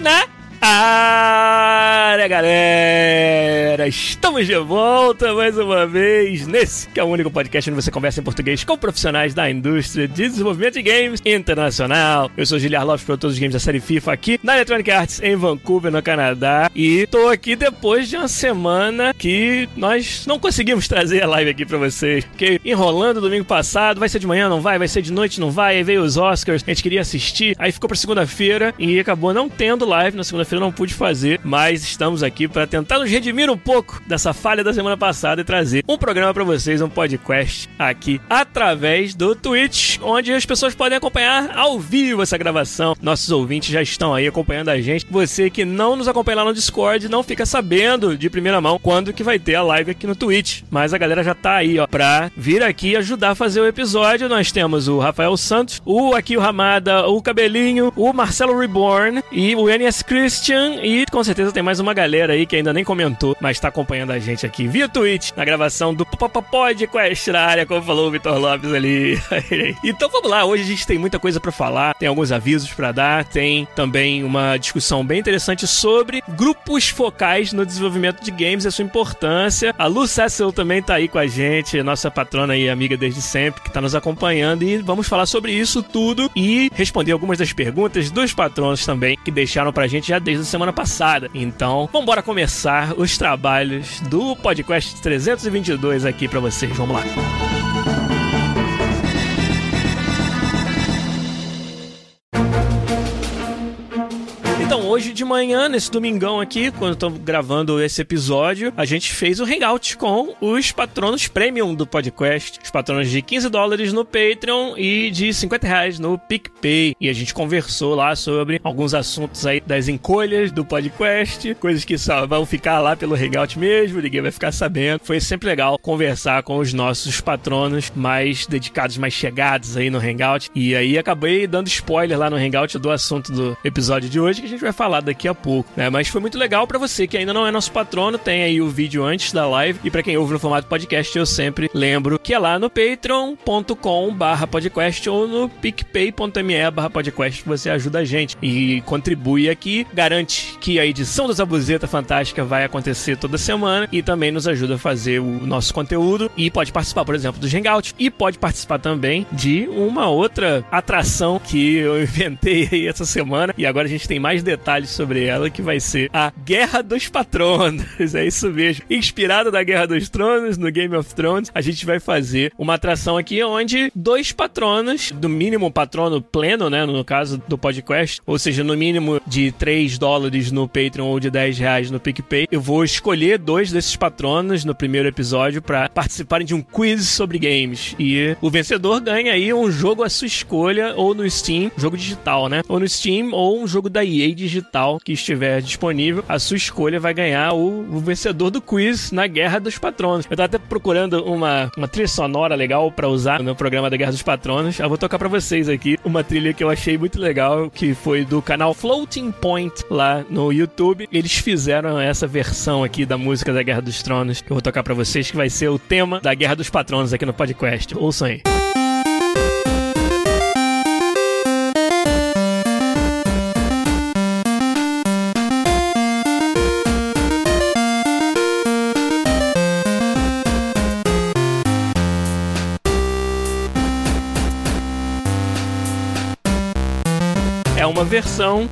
Na área, galera! Estamos de volta mais uma vez nesse que é o único podcast onde você conversa em português com profissionais da indústria de desenvolvimento de games internacional. Eu sou Giliar Lopes, produtor dos games da série FIFA aqui na Electronic Arts em Vancouver, no Canadá. E tô aqui depois de uma semana que nós não conseguimos trazer a live aqui pra vocês. Porque enrolando domingo passado, vai ser de manhã, não vai? Vai ser de noite, não vai? Aí veio os Oscars, a gente queria assistir, aí ficou pra segunda-feira e acabou não tendo live na segunda-feira, não pude fazer, mas estamos aqui para tentar nos redimir um pouco dessa falha da semana passada e trazer um programa para vocês, um podcast aqui através do Twitch, onde as pessoas podem acompanhar ao vivo essa gravação. Nossos ouvintes já estão aí acompanhando a gente. Você que não nos acompanha lá no Discord não fica sabendo de primeira mão quando que vai ter a live aqui no Twitch, mas a galera já tá aí, ó, pra vir aqui ajudar a fazer o episódio. Nós temos o Rafael Santos, o aqui o Ramada, o Cabelinho, o Marcelo Reborn e o NS Christian e com certeza tem mais uma galera aí que ainda nem comentou, mas tá acompanhando a gente aqui via Twitch, na gravação do Podcast na como falou o Vitor Lopes ali. então vamos lá, hoje a gente tem muita coisa para falar, tem alguns avisos para dar, tem também uma discussão bem interessante sobre grupos focais no desenvolvimento de games e a sua importância. A Lu Cecil também tá aí com a gente, nossa patrona e amiga desde sempre, que tá nos acompanhando e vamos falar sobre isso tudo e responder algumas das perguntas dos patronos também que deixaram pra gente já desde a semana passada. Então, vamos começar os trabalhos do podcast 322 aqui para vocês. Vamos lá. Hoje de manhã, nesse domingão aqui, quando estamos gravando esse episódio, a gente fez o hangout com os patronos premium do podcast. Os patronos de 15 dólares no Patreon e de 50 reais no PicPay. E a gente conversou lá sobre alguns assuntos aí das encolhas do podcast, coisas que só vão ficar lá pelo hangout mesmo, ninguém vai ficar sabendo. Foi sempre legal conversar com os nossos patronos mais dedicados, mais chegados aí no hangout. E aí acabei dando spoiler lá no hangout do assunto do episódio de hoje, que a gente vai falar daqui a pouco, né? Mas foi muito legal para você que ainda não é nosso patrono, tem aí o vídeo antes da live. E para quem ouve no formato podcast, eu sempre lembro que é lá no patreon.com/podcast ou no picpay.me/podcast você ajuda a gente e contribui aqui, garante que a edição do Zabuzeta Fantástica vai acontecer toda semana e também nos ajuda a fazer o nosso conteúdo e pode participar, por exemplo, do Hangout e pode participar também de uma outra atração que eu inventei aí essa semana e agora a gente tem mais detalhes sobre ela, que vai ser a Guerra dos Patronos. É isso mesmo. Inspirada na Guerra dos Tronos, no Game of Thrones, a gente vai fazer uma atração aqui onde dois patronos, do mínimo patrono pleno, né, no caso do podcast, ou seja, no mínimo de 3 dólares no Patreon ou de 10 reais no PicPay, eu vou escolher dois desses patronos no primeiro episódio para participarem de um quiz sobre games. E o vencedor ganha aí um jogo à sua escolha, ou no Steam, jogo digital, né? Ou no Steam, ou um jogo da EA digital que estiver disponível, a sua escolha vai ganhar o, o vencedor do quiz na Guerra dos Patronos. Eu tava até procurando uma, uma trilha sonora legal para usar no programa da Guerra dos Patronos. Eu vou tocar para vocês aqui uma trilha que eu achei muito legal, que foi do canal Floating Point lá no YouTube. Eles fizeram essa versão aqui da música da Guerra dos Tronos que eu vou tocar para vocês, que vai ser o tema da Guerra dos Patronos aqui no podcast. Ouçam aí. uma versão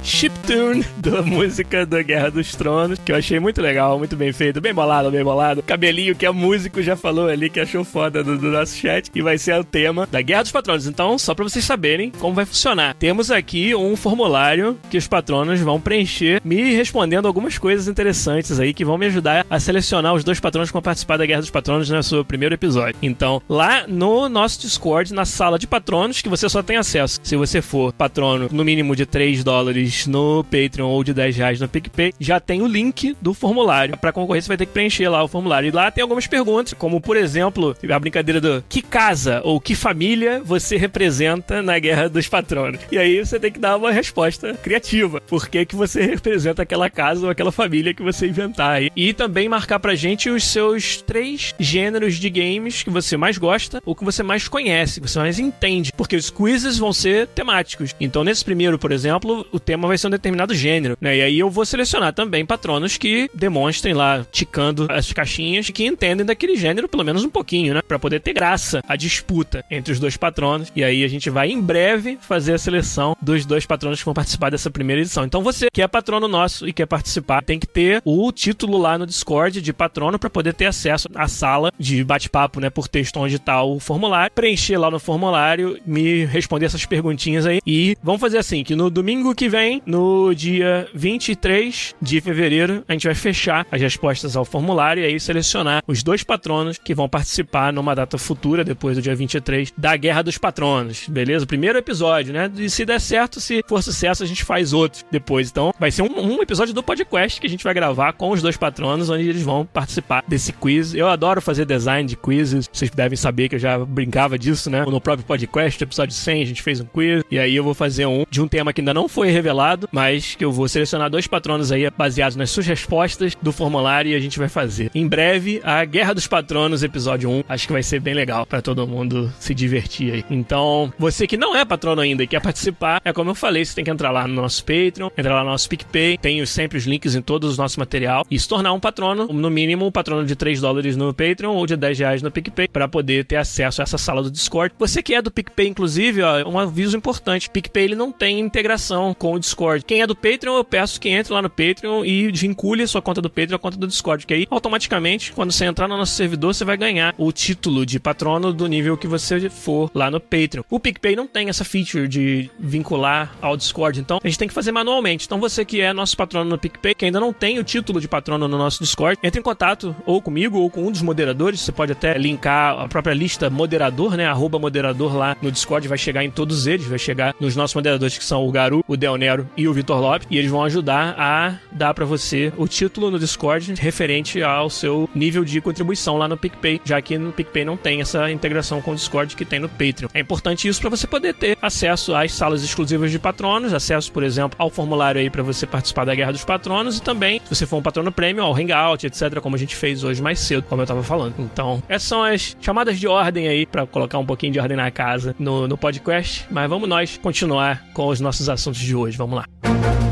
chiptune da música da Guerra dos Tronos, que eu achei muito legal, muito bem feito, bem bolado, bem bolado. Cabelinho que é músico já falou ali que achou foda do, do nosso chat, e vai ser o tema da Guerra dos Patronos. Então, só para vocês saberem como vai funcionar. Temos aqui um formulário que os patronos vão preencher, me respondendo algumas coisas interessantes aí que vão me ajudar a selecionar os dois patronos que vão participar da Guerra dos Patronos no seu primeiro episódio. Então, lá no nosso Discord, na sala de patronos, que você só tem acesso se você for patrono no mínimo de 3 dólares no Patreon ou de 10 reais no PicPay, já tem o link do formulário. Para concorrer, você vai ter que preencher lá o formulário. E lá tem algumas perguntas, como por exemplo, a brincadeira do que casa ou que família você representa na Guerra dos Patronos. E aí você tem que dar uma resposta criativa. Por que, que você representa aquela casa ou aquela família que você inventar aí? E também marcar pra gente os seus três gêneros de games que você mais gosta ou que você mais conhece, que você mais entende. Porque os quizzes vão ser temáticos. Então, nesse primeiro, por exemplo, o tema vai ser um determinado gênero, né? E aí eu vou selecionar também patronos que demonstrem lá, ticando as caixinhas, que entendem daquele gênero pelo menos um pouquinho, né? Pra poder ter graça a disputa entre os dois patronos. E aí a gente vai em breve fazer a seleção dos dois patronos que vão participar dessa primeira edição. Então você que é patrono nosso e quer participar, tem que ter o título lá no Discord de patrono para poder ter acesso à sala de bate-papo, né, por texto onde tá o formulário, preencher lá no formulário, me responder essas perguntinhas aí e vamos fazer assim, que no domingo que vem, no dia 23 de fevereiro, a gente vai fechar as respostas ao formulário e aí selecionar os dois patronos que vão participar numa data futura, depois do dia 23, da Guerra dos Patronos, beleza? Primeiro episódio, né? E se der certo, se for sucesso, a gente faz outro depois. Então, vai ser um, um episódio do podcast que a gente vai gravar com os dois patronos, onde eles vão participar desse quiz. Eu adoro fazer design de quizzes, vocês devem saber que eu já brincava disso, né? No próprio podcast, episódio 100, a gente fez um quiz, e aí eu vou fazer um de um tema que ainda não foi revelado, mas que eu vou selecionar dois patronos aí baseados nas suas respostas do formulário e a gente vai fazer. Em breve, a Guerra dos Patronos, episódio 1. Acho que vai ser bem legal para todo mundo se divertir aí. Então, você que não é patrono ainda e quer participar, é como eu falei, você tem que entrar lá no nosso Patreon, entrar lá no nosso PicPay, tem sempre os links em todos os nossos material e se tornar um patrono, no mínimo um patrono de 3 dólares no Patreon ou de 10 reais no PicPay, para poder ter acesso a essa sala do Discord. Você que é do PicPay, inclusive, ó, um aviso importante: PicPay ele não tem integração com o Discord. Quem é do Patreon, eu peço que entre lá no Patreon e vincule a sua conta do Patreon à conta do Discord, que aí automaticamente, quando você entrar no nosso servidor, você vai ganhar o título de patrono do nível que você for lá no Patreon. O PicPay não tem essa feature de vincular ao Discord, então a gente tem que fazer manualmente. Então você que é nosso patrono no PicPay, que ainda não tem o título de patrono no nosso Discord, entre em contato ou comigo ou com um dos moderadores. Você pode até linkar a própria lista moderador, né? Arroba moderador lá no Discord, vai chegar em todos eles, vai chegar nos nossos moderadores que são o Garu, o Del Nero e o Vitor Lopes, e eles vão ajudar a dar para você o título no Discord referente ao seu nível de contribuição lá no PicPay, já que no PicPay não tem essa integração com o Discord que tem no Patreon. É importante isso para você poder ter acesso às salas exclusivas de patronos, acesso, por exemplo, ao formulário aí para você participar da Guerra dos Patronos e também, se você for um patrono prêmio, ao Hangout, etc, como a gente fez hoje mais cedo, como eu tava falando. Então, essas são as chamadas de ordem aí para colocar um pouquinho de ordem na casa no, no podcast, mas vamos nós continuar com os nossos assuntos de hoje. Vamos lá. Vamos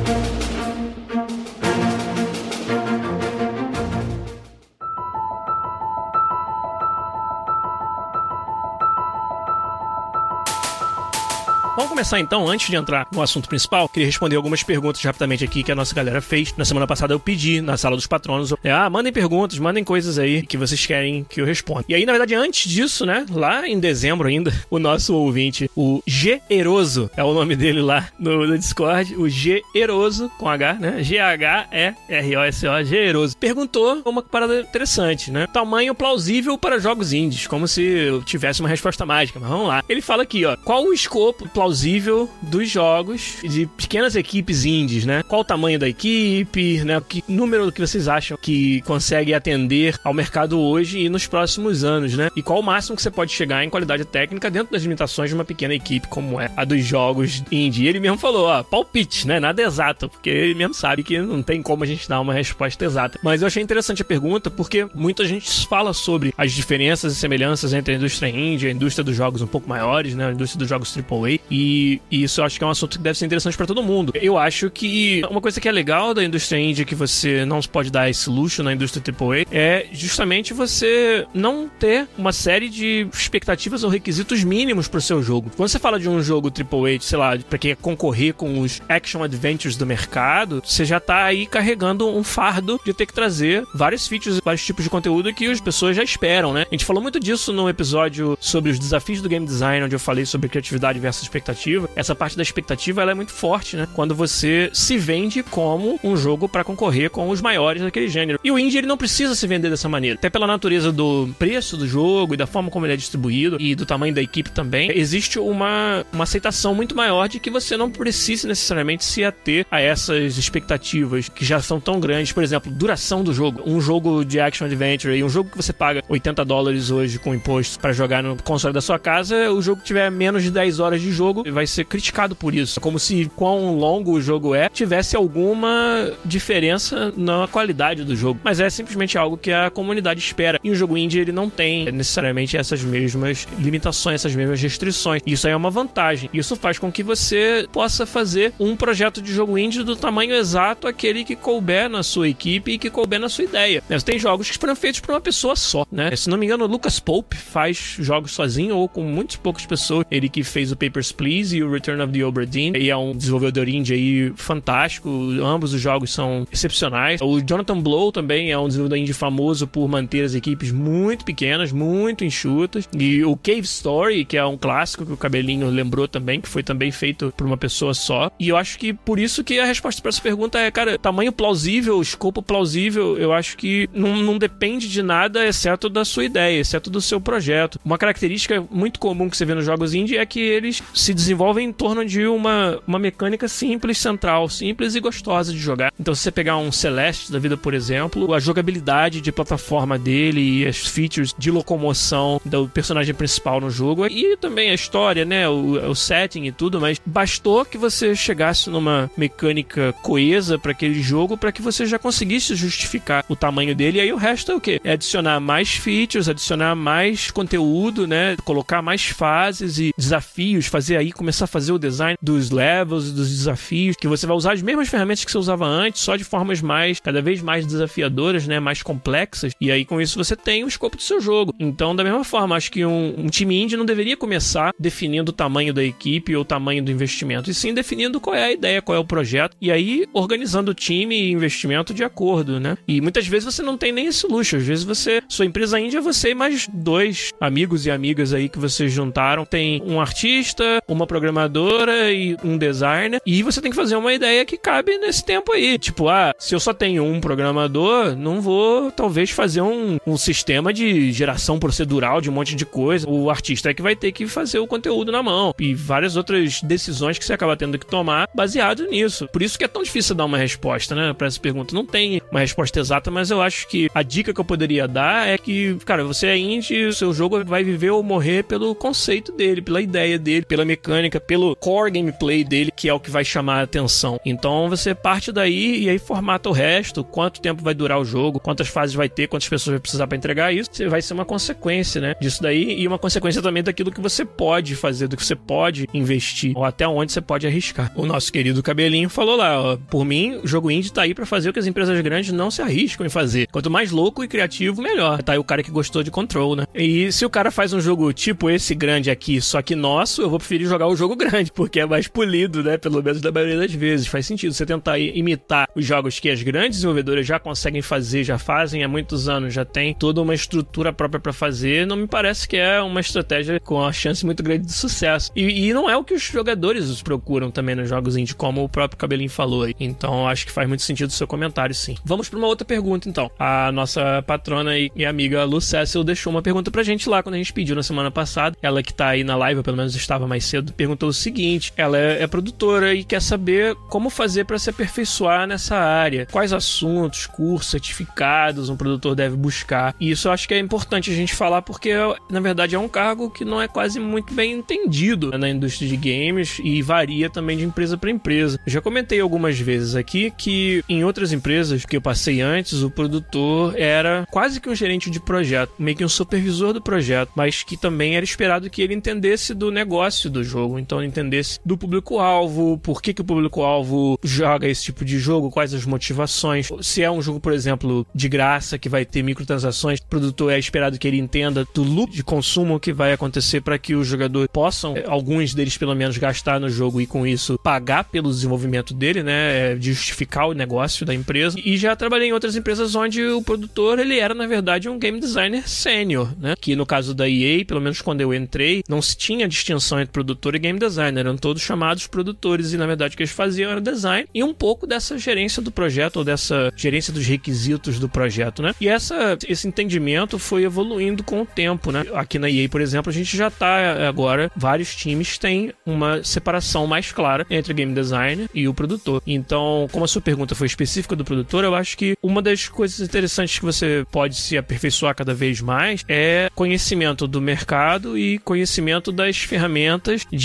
começar então, antes de entrar no assunto principal, queria responder algumas perguntas rapidamente aqui que a nossa galera fez. Na semana passada eu pedi na sala dos patronos, é, ah, mandem perguntas, mandem coisas aí que vocês querem que eu responda. E aí, na verdade, antes disso, né, lá em dezembro ainda, o nosso ouvinte, o G Eroso, é o nome dele lá no, no Discord, o G Eroso, com H, né, G-H-E-R-O-S-O, G Eroso, perguntou uma parada interessante, né, tamanho plausível para jogos indies, como se eu tivesse uma resposta mágica, mas vamos lá. Ele fala aqui, ó, qual o escopo plausível plausível dos jogos de pequenas equipes indies, né? Qual o tamanho da equipe, né? Que número que vocês acham que consegue atender ao mercado hoje e nos próximos anos, né? E qual o máximo que você pode chegar em qualidade técnica dentro das limitações de uma pequena equipe como é a dos jogos indie. Ele mesmo falou, ó, palpite, né? Nada exato, porque ele mesmo sabe que não tem como a gente dar uma resposta exata. Mas eu achei interessante a pergunta porque muita gente fala sobre as diferenças e semelhanças entre a indústria indie a indústria dos jogos um pouco maiores, né? A indústria dos jogos AAA. E, e isso eu acho que é um assunto que deve ser interessante para todo mundo. Eu acho que uma coisa que é legal da indústria indie que você não pode dar esse luxo na indústria AAA é justamente você não ter uma série de expectativas ou requisitos mínimos pro seu jogo. Quando você fala de um jogo AAA, sei lá, pra quem concorrer com os action adventures do mercado, você já tá aí carregando um fardo de ter que trazer vários features, vários tipos de conteúdo que as pessoas já esperam, né? A gente falou muito disso no episódio sobre os desafios do game design, onde eu falei sobre criatividade versus expectativa. Essa parte da expectativa ela é muito forte, né? Quando você se vende como um jogo para concorrer com os maiores daquele gênero. E o indie ele não precisa se vender dessa maneira. Até pela natureza do preço do jogo e da forma como ele é distribuído e do tamanho da equipe também, existe uma, uma aceitação muito maior de que você não precise necessariamente se ater a essas expectativas que já são tão grandes. Por exemplo, duração do jogo. Um jogo de action adventure e um jogo que você paga 80 dólares hoje com imposto para jogar no console da sua casa, o jogo tiver menos de 10 horas de jogo, vai ser criticado por isso. Como se quão longo o jogo é, tivesse alguma diferença na qualidade do jogo. Mas é simplesmente algo que a comunidade espera. E o jogo indie ele não tem necessariamente essas mesmas limitações, essas mesmas restrições. Isso aí é uma vantagem. Isso faz com que você possa fazer um projeto de jogo indie do tamanho exato aquele que couber na sua equipe e que couber na sua ideia. Mas tem jogos que foram feitos por uma pessoa só, né? Se não me engano, o Lucas Pope faz jogos sozinho ou com muitas poucas pessoas. Ele que fez o Papers, Please e o Return of the Obra Dinn. E é um desenvolvedor indie aí fantástico. Ambos os jogos são excepcionais. O Jonathan Blow também é um desenvolvedor indie famoso por manter as equipes muito pequenas, muito enxutas. E o Cave Story, que é um clássico que o Cabelinho lembrou também, que foi também feito por uma pessoa só. E eu acho que por isso que a resposta para essa pergunta é, cara, tamanho plausível, escopo plausível, eu acho que não, não depende de nada exceto da sua ideia, exceto do seu projeto. Uma característica muito comum que você vê nos jogos indie é que eles se desenvolvem em torno de uma, uma mecânica simples, central, simples e gostosa de jogar. Então, se você pegar um Celeste da vida, por exemplo, a jogabilidade de plataforma dele e as features de locomoção do personagem principal no jogo e também a história, né, o, o setting e tudo, mas bastou que você chegasse numa mecânica coesa para aquele jogo para que você já conseguisse justificar o tamanho dele. E aí o resto é o quê? É adicionar mais features, adicionar mais conteúdo, né, colocar mais fases e desafios, fazer aí começar a fazer o design dos levels, dos desafios, que você vai usar as mesmas ferramentas que você usava antes, só de formas mais cada vez mais desafiadoras, né, mais complexas. E aí com isso você tem o escopo do seu jogo. Então, da mesma forma, acho que um, um time indie não deveria começar definindo o tamanho da equipe ou o tamanho do investimento, e sim definindo qual é a ideia, qual é o projeto, e aí organizando o time e investimento de acordo, né? E muitas vezes você não tem nem esse luxo, às vezes você, sua empresa indie é você e mais dois amigos e amigas aí que vocês juntaram, tem um artista, uma programadora e um designer, e você tem que fazer uma ideia que cabe nesse tempo aí. Tipo, ah, se eu só tenho um programador, não vou talvez fazer um, um sistema de geração procedural de um monte de coisa. O artista é que vai ter que fazer o conteúdo na mão. E várias outras decisões que você acaba tendo que tomar baseado nisso. Por isso que é tão difícil dar uma resposta, né, para essa pergunta. Não tem uma resposta exata, mas eu acho que a dica que eu poderia dar é que, cara, você é indie, o seu jogo vai viver ou morrer pelo conceito dele, pela ideia dele, pela mecânica, pelo core gameplay dele, que é o que vai chamar a atenção. Então você parte daí e aí formata o resto, quanto tempo vai durar o jogo, quantas fases vai ter, quantas pessoas vai precisar para entregar isso, vai ser uma consequência, né, disso daí e uma consequência também daquilo que você pode fazer, do que você pode investir, ou até onde você pode arriscar. O nosso querido Cabelinho falou lá, ó, por mim, o jogo indie tá aí para fazer o que as empresas grandes não se arriscam em fazer. Quanto mais louco e criativo, melhor. Tá aí o cara que gostou de Control, né? E se o cara faz um jogo tipo esse grande aqui, só que nosso, eu vou preferir jogar o jogo grande, porque é mais polido, né? Pelo menos da maioria das vezes. Faz sentido você tentar imitar os jogos que as grandes desenvolvedoras já conseguem fazer, já fazem há muitos anos, já tem toda uma estrutura própria para fazer, não me parece que é uma estratégia com uma chance muito grande de sucesso. E, e não é o que os jogadores procuram também nos jogos indie, como o próprio Cabelinho falou. Então acho que faz muito sentido o seu comentário, sim. Vamos para uma outra pergunta, então. A nossa patrona e, e amiga Lu Cecil deixou uma pergunta pra gente lá quando a gente pediu na semana passada. Ela que tá aí na live, ou pelo menos estava mais cedo, perguntou o seguinte: ela é, é produtora e quer saber como fazer para se aperfeiçoar nessa área. Quais assuntos, cursos, certificados um produtor deve buscar. E isso eu acho que é importante a gente falar porque, na verdade, é um cargo que não é quase muito bem entendido na indústria de games e varia também de empresa para empresa. Eu já comentei algumas vezes aqui que em outras empresas que eu passei antes, o produtor era quase que um gerente de projeto, meio que um supervisor do projeto, mas que também era esperado que ele entendesse do negócio do do jogo. Então entendesse do público-alvo, por que, que o público-alvo joga esse tipo de jogo, quais as motivações. Se é um jogo, por exemplo, de graça, que vai ter microtransações, o produtor é esperado que ele entenda do loop de consumo que vai acontecer para que os jogadores possam, eh, alguns deles pelo menos, gastar no jogo e com isso pagar pelo desenvolvimento dele, né? É, justificar o negócio da empresa. E já trabalhei em outras empresas onde o produtor ele era, na verdade, um game designer sênior, né? Que no caso da EA, pelo menos quando eu entrei, não se tinha distinção entre produtor e game designer, eram todos chamados produtores e na verdade o que eles faziam era design e um pouco dessa gerência do projeto ou dessa gerência dos requisitos do projeto, né? E essa, esse entendimento foi evoluindo com o tempo, né? Aqui na EA, por exemplo, a gente já tá agora, vários times têm uma separação mais clara entre game designer e o produtor. Então, como a sua pergunta foi específica do produtor, eu acho que uma das coisas interessantes que você pode se aperfeiçoar cada vez mais é conhecimento do mercado e conhecimento das ferramentas de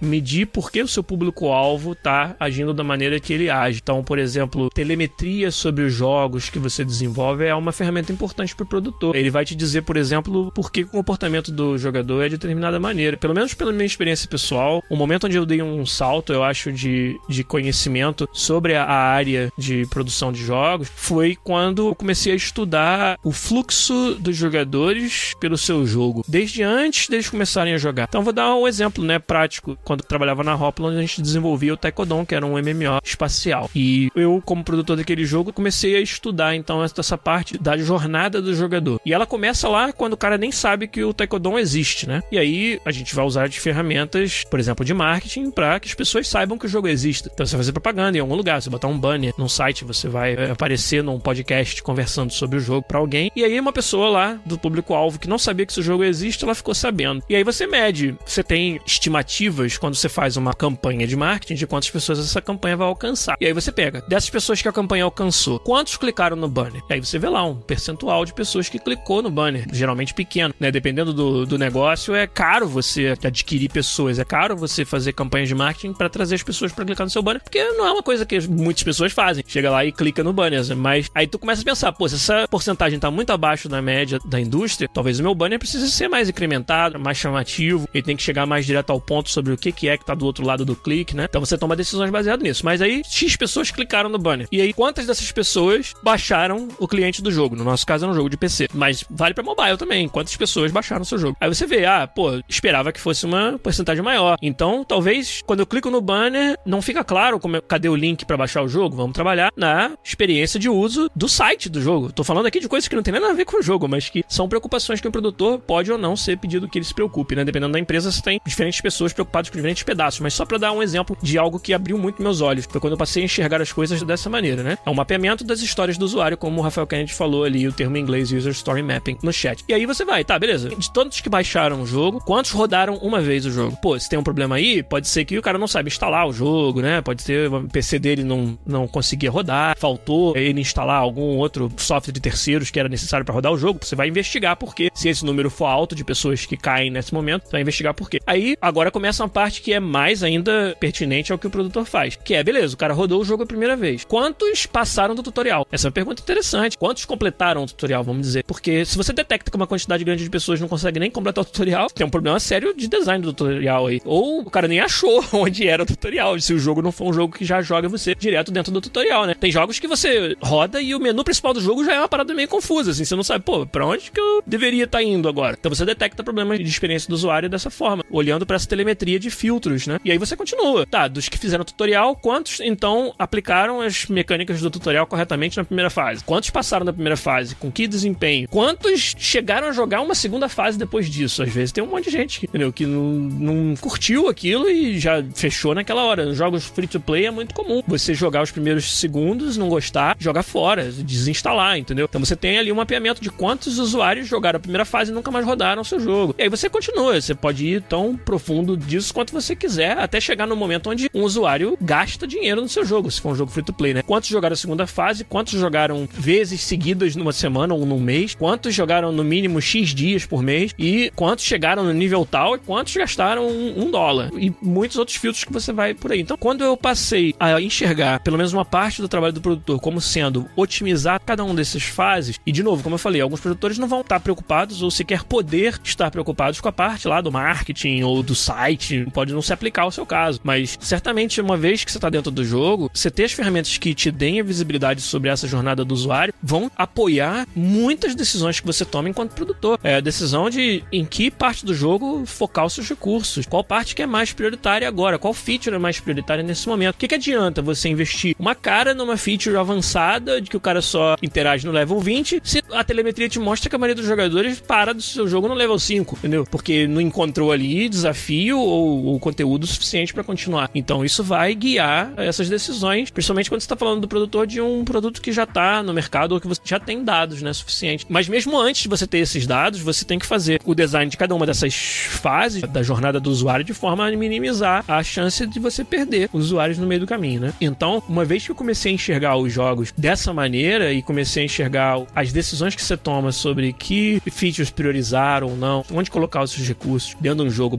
medir por que o seu público-alvo está agindo da maneira que ele age. Então, por exemplo, telemetria sobre os jogos que você desenvolve é uma ferramenta importante para o produtor. Ele vai te dizer, por exemplo, por que o comportamento do jogador é de determinada maneira. Pelo menos pela minha experiência pessoal, o momento onde eu dei um salto, eu acho, de, de conhecimento sobre a área de produção de jogos foi quando eu comecei a estudar o fluxo dos jogadores pelo seu jogo, desde antes deles começarem a jogar. Então, vou dar um exemplo né, prático. Quando trabalhava na Hopland, a gente desenvolvia o Taekwondo, que era um MMO espacial. E eu, como produtor daquele jogo, comecei a estudar então essa parte da jornada do jogador. E ela começa lá quando o cara nem sabe que o Taekwondo existe, né? E aí a gente vai usar de ferramentas, por exemplo, de marketing, para que as pessoas saibam que o jogo existe. Então você vai fazer propaganda em algum lugar, você botar um banner num site, você vai eh, aparecer num podcast conversando sobre o jogo para alguém. E aí uma pessoa lá do público-alvo que não sabia que esse jogo existe, ela ficou sabendo. E aí você mede, você tem estimativas quando você faz uma campanha de marketing de quantas pessoas essa campanha vai alcançar. E aí você pega, dessas pessoas que a campanha alcançou, quantos clicaram no banner? E aí você vê lá um percentual de pessoas que clicou no banner, geralmente pequeno, né? Dependendo do, do negócio, é caro você adquirir pessoas, é caro você fazer campanhas de marketing para trazer as pessoas para clicar no seu banner, porque não é uma coisa que muitas pessoas fazem. Chega lá e clica no banner, mas aí tu começa a pensar, pô, se essa porcentagem tá muito abaixo da média da indústria, talvez o meu banner precise ser mais incrementado, mais chamativo, ele tem que chegar mais direto ao ponto sobre o que que é que tá do outro lado do clique, né? Então você toma decisões baseadas nisso. Mas aí X pessoas clicaram no banner. E aí quantas dessas pessoas baixaram o cliente do jogo? No nosso caso é um jogo de PC, mas vale para mobile também. Quantas pessoas baixaram o seu jogo? Aí você vê, ah, pô, esperava que fosse uma porcentagem maior. Então, talvez quando eu clico no banner, não fica claro como é, cadê o link para baixar o jogo. Vamos trabalhar na experiência de uso do site do jogo. Tô falando aqui de coisas que não tem nada a ver com o jogo, mas que são preocupações que o produtor pode ou não ser pedido que ele se preocupe, né? Dependendo da empresa, você tem diferentes pessoas preocupadas com diferentes pedaços. Mas só para dar um exemplo de algo que abriu muito meus olhos, foi quando eu passei a enxergar as coisas dessa maneira, né? É um mapeamento das histórias do usuário, como o Rafael Kennedy falou ali, o termo em inglês User Story Mapping no chat. E aí você vai, tá, beleza. De todos que baixaram o jogo, quantos rodaram uma vez o jogo? Pô, se tem um problema aí, pode ser que o cara não sabe instalar o jogo, né? Pode ser o PC dele não, não conseguia rodar, faltou ele instalar algum outro software de terceiros que era necessário para rodar o jogo. Você vai investigar por quê. Se esse número for alto de pessoas que caem nesse momento, você vai investigar por quê. Aí, agora começa uma parte que é mais ainda pertinente ao que o produtor faz. Que é, beleza, o cara rodou o jogo a primeira vez. Quantos passaram do tutorial? Essa é uma pergunta interessante. Quantos completaram o tutorial, vamos dizer? Porque se você detecta que uma quantidade grande de pessoas não consegue nem completar o tutorial, tem um problema sério de design do tutorial aí. Ou o cara nem achou onde era o tutorial, se o jogo não for um jogo que já joga você direto dentro do tutorial, né? Tem jogos que você roda e o menu principal do jogo já é uma parada meio confusa, assim, você não sabe, pô, pra onde que eu deveria estar tá indo agora? Então você detecta problemas de experiência do usuário dessa forma, olhando para essa telemetria de filtros, né? E aí você continua. Tá, dos que fizeram o tutorial, quantos então aplicaram as mecânicas do tutorial corretamente na primeira fase? Quantos passaram na primeira fase? Com que desempenho? Quantos chegaram a jogar uma segunda fase depois disso? Às vezes tem um monte de gente, entendeu? Que não, não curtiu aquilo e já fechou naquela hora. Nos jogos free to play é muito comum você jogar os primeiros segundos, não gostar, jogar fora, desinstalar, entendeu? Então você tem ali um mapeamento de quantos usuários jogaram a primeira fase e nunca mais rodaram o seu jogo. E aí você continua, você pode ir tão profundo disso quanto você quiser, até chegar no momento onde um usuário gasta dinheiro no seu jogo, se for um jogo free to play, né? Quantos jogaram a segunda fase, quantos jogaram vezes seguidas numa semana ou num mês, quantos jogaram no mínimo X dias por mês e quantos chegaram no nível tal e quantos gastaram um, um dólar. E muitos outros filtros que você vai por aí. Então, quando eu passei a enxergar pelo menos uma parte do trabalho do produtor como sendo otimizar cada um dessas fases, e de novo, como eu falei, alguns produtores não vão estar preocupados ou sequer poder estar preocupados com a parte lá do marketing ou do site, pode não se aplicar ao seu caso, mas certamente uma vez que você está dentro do jogo, você ter as ferramentas que te deem a visibilidade sobre essa jornada do usuário vão apoiar muitas decisões que você toma enquanto produtor. É a decisão de em que parte do jogo focar os seus recursos, qual parte que é mais prioritária agora, qual feature é mais prioritária nesse momento. O que, que adianta você investir uma cara numa feature avançada de que o cara só interage no level 20 se a telemetria te mostra que a maioria dos jogadores para do seu jogo no level 5, entendeu? Porque não encontrou ali desafio ou, ou conteúdo suficiente para continuar. Então isso vai guiar essas decisões, principalmente quando você está falando do produtor de um produto que já está no mercado ou que você já tem dados, né, suficiente. Mas mesmo antes de você ter esses dados, você tem que fazer o design de cada uma dessas fases da jornada do usuário de forma a minimizar a chance de você perder usuários no meio do caminho, né? Então, uma vez que eu comecei a enxergar os jogos dessa maneira e comecei a enxergar as decisões que você toma sobre que features priorizar ou não, onde colocar os seus recursos dentro de um jogo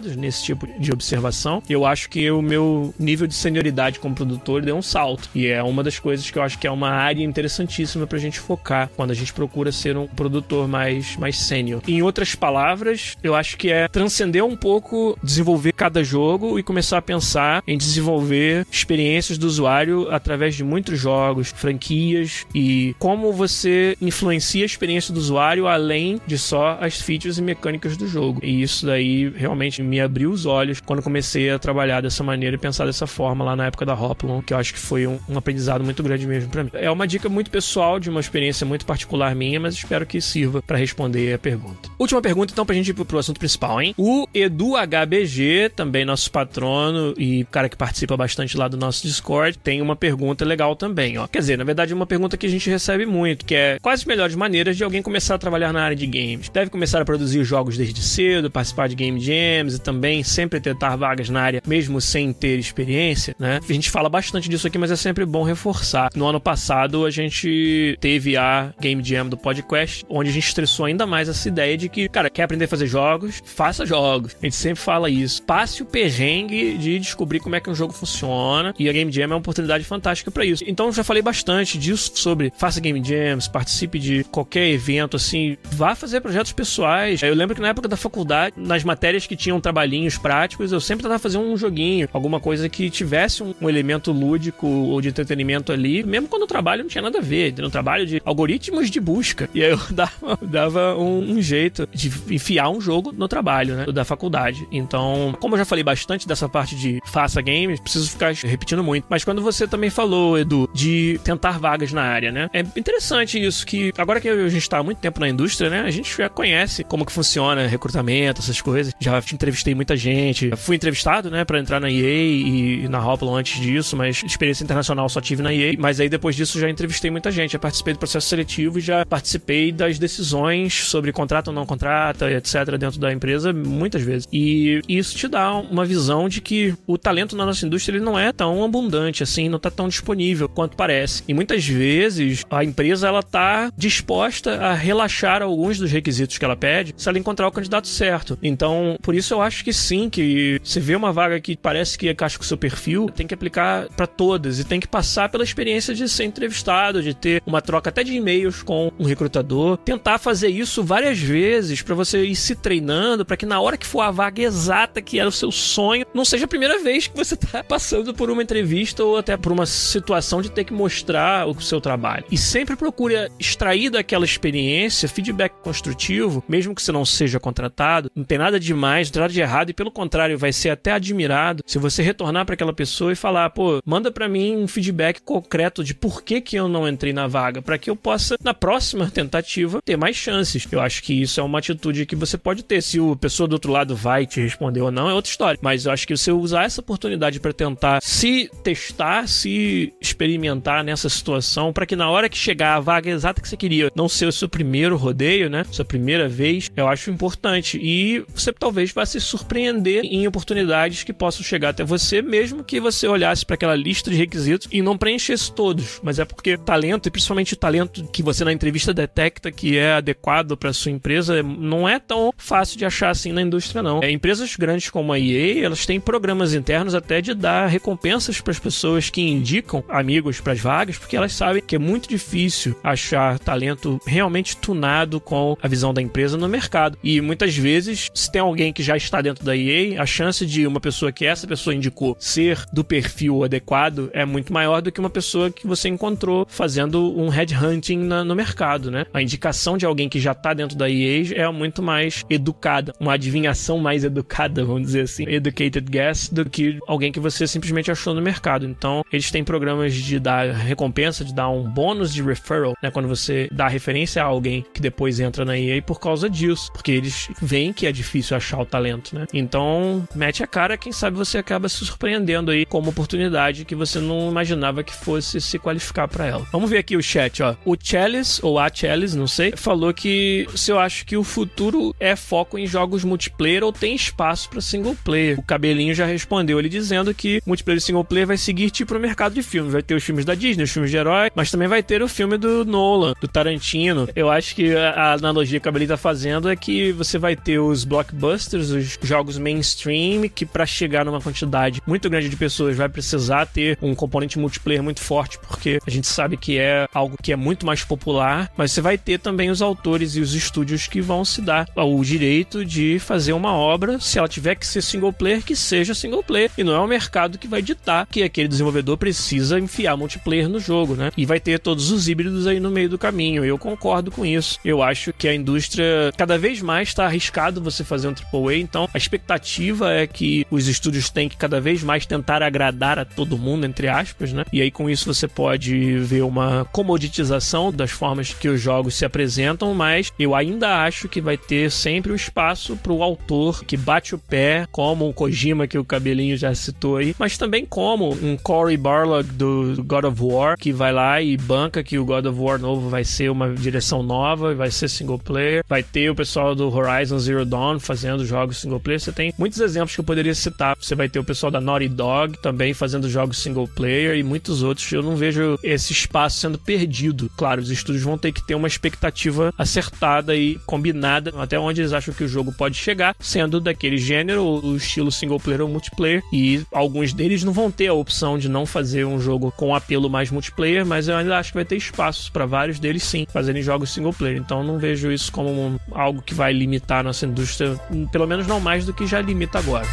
nesse tipo de observação, eu acho que o meu nível de senioridade como produtor deu um salto. E é uma das coisas que eu acho que é uma área interessantíssima pra gente focar quando a gente procura ser um produtor mais, mais sênior. Em outras palavras, eu acho que é transcender um pouco, desenvolver cada jogo e começar a pensar em desenvolver experiências do usuário através de muitos jogos, franquias e como você influencia a experiência do usuário além de só as features e mecânicas do jogo. E isso daí realmente me abriu os olhos quando comecei a trabalhar dessa maneira e pensar dessa forma lá na época da Hoplon, que eu acho que foi um, um aprendizado muito grande mesmo para mim. É uma dica muito pessoal, de uma experiência muito particular minha, mas espero que sirva para responder a pergunta. Última pergunta, então, pra gente ir pro, assunto principal, hein? O Edu HBG, também nosso patrono e cara que participa bastante lá do nosso Discord, tem uma pergunta legal também, ó. Quer dizer, na verdade, uma pergunta que a gente recebe muito, que é quais as melhores maneiras de alguém começar a trabalhar na área de games? Deve começar a produzir jogos desde cedo, participar de game jams também sempre tentar vagas na área, mesmo sem ter experiência, né? A gente fala bastante disso aqui, mas é sempre bom reforçar. No ano passado, a gente teve a Game Jam do podcast, onde a gente estressou ainda mais essa ideia de que, cara, quer aprender a fazer jogos? Faça jogos. A gente sempre fala isso. Passe o perrengue de descobrir como é que um jogo funciona e a Game Jam é uma oportunidade fantástica para isso. Então, já falei bastante disso sobre faça Game Jams, participe de qualquer evento assim, vá fazer projetos pessoais. Eu lembro que na época da faculdade, nas matérias que tinham trabalhinhos práticos, eu sempre tentava fazer um joguinho, alguma coisa que tivesse um, um elemento lúdico ou de entretenimento ali, mesmo quando o trabalho não tinha nada a ver, no trabalho de algoritmos de busca. E aí eu dava, dava um, um, jeito de enfiar um jogo no trabalho, né, da faculdade. Então, como eu já falei bastante dessa parte de faça games, preciso ficar repetindo muito. Mas quando você também falou, Edu, de tentar vagas na área, né, é interessante isso que agora que a gente está há muito tempo na indústria, né, a gente já conhece como que funciona recrutamento, essas coisas. Já entrevistei muita gente, fui entrevistado, né, para entrar na EA e na Hoplon antes disso, mas experiência internacional só tive na EA. Mas aí depois disso já entrevistei muita gente, já participei do processo seletivo e já participei das decisões sobre contrato ou não contrata, etc, dentro da empresa muitas vezes. E isso te dá uma visão de que o talento na nossa indústria ele não é tão abundante assim, não tá tão disponível quanto parece. E muitas vezes a empresa ela tá disposta a relaxar alguns dos requisitos que ela pede se ela encontrar o candidato certo. Então, por isso eu acho que sim, que você vê uma vaga que parece que encaixa com o seu perfil, tem que aplicar para todas e tem que passar pela experiência de ser entrevistado, de ter uma troca até de e-mails com um recrutador, tentar fazer isso várias vezes para você ir se treinando, para que na hora que for a vaga exata que era o seu sonho, não seja a primeira vez que você tá passando por uma entrevista ou até por uma situação de ter que mostrar o seu trabalho. E sempre procure extrair daquela experiência feedback construtivo, mesmo que você não seja contratado, não tem nada de mais, não tem nada de errado e pelo contrário, vai ser até admirado se você retornar para aquela pessoa e falar, pô, manda para mim um feedback concreto de por que que eu não entrei na vaga, para que eu possa na próxima tentativa ter mais chances. Eu acho que isso é uma atitude que você pode ter. Se o pessoa do outro lado vai te responder ou não é outra história, mas eu acho que você usar essa oportunidade para tentar se testar, se experimentar nessa situação, para que na hora que chegar a vaga exata que você queria, não ser o seu primeiro rodeio, né? Sua primeira vez, eu acho importante. E você talvez vá se surpreender em oportunidades que possam chegar até você, mesmo que você olhasse para aquela lista de requisitos e não preenchesse todos. Mas é porque talento, e principalmente o talento que você na entrevista detecta que é adequado para sua empresa, não é tão fácil de achar assim na indústria, não. É, empresas grandes como a EA, elas têm programas internos até de dar recompensas para as pessoas que indicam amigos para as vagas, porque elas sabem que é muito difícil achar talento realmente tunado com a visão da empresa no mercado. E muitas vezes, se tem alguém que já está dentro da EA, a chance de uma pessoa que essa pessoa indicou ser do perfil adequado é muito maior do que uma pessoa que você encontrou fazendo um headhunting no mercado, né? A indicação de alguém que já está dentro da EA é muito mais educada, uma adivinhação mais educada, vamos dizer assim, educated guess, do que alguém que você simplesmente achou no mercado. Então, eles têm programas de dar recompensa, de dar um bônus de referral, né? Quando você dá referência a alguém que depois entra na EA por causa disso, porque eles veem que é difícil achar o talento, né? Então, mete a cara, quem sabe você acaba se surpreendendo aí com uma oportunidade que você não imaginava que fosse se qualificar para ela. Vamos ver aqui o chat, ó. O Chalice, ou a Chalice, não sei, falou que se eu acho que o futuro é foco em jogos multiplayer ou tem espaço para single player. O cabelinho já respondeu ele dizendo que multiplayer e single player vai seguir tipo no mercado de filmes. Vai ter os filmes da Disney, os filmes de herói, mas também vai ter o filme do Nolan, do Tarantino. Eu acho que a analogia que o cabelinho tá fazendo é que você vai ter os blockbusters, os jogos mainstream, que para chegar numa quantidade muito grande de pessoas vai precisar ter um componente multiplayer muito forte, porque a gente sabe que é algo que é muito mais popular, mas você vai ter também os autores e os estúdios que vão se dar o direito de fazer uma obra, se ela tiver que ser single player, que seja single player, e não é o mercado que vai ditar que aquele desenvolvedor precisa enfiar multiplayer no jogo, né? E vai ter todos os híbridos aí no meio do caminho. Eu concordo com isso. Eu acho que a indústria cada vez mais está arriscado você fazer um AAA, então a expectativa é que os estúdios têm que cada vez mais tentar agradar a todo mundo, entre aspas, né? E aí com isso você pode ver uma comoditização das formas que os jogos se apresentam, mas eu ainda acho que vai ter sempre o espaço para o autor que bate o pé, como o Kojima que o cabelinho já citou aí, mas também como um Cory Barlog do God of War que vai lá e banca que o God of War novo vai ser uma direção nova, vai ser single player, vai ter o pessoal do Horizon Zero Dawn fazendo jogos single player. Você tem muitos exemplos que eu poderia citar. Você vai ter o pessoal da Naughty Dog também fazendo jogos single player e muitos outros. Eu não vejo esse espaço sendo perdido. Claro, os estúdios vão ter que ter uma expectativa acertada e combinada até onde eles acham que o jogo pode chegar, sendo daquele gênero, o estilo single player ou multiplayer. E alguns deles não vão ter a opção de não fazer um jogo com apelo mais multiplayer, mas eu ainda acho que vai ter espaços para vários deles sim fazerem jogos single player. Então não vejo isso como um, algo que vai limitar a nossa indústria, pelo menos não mais do que já limita agora.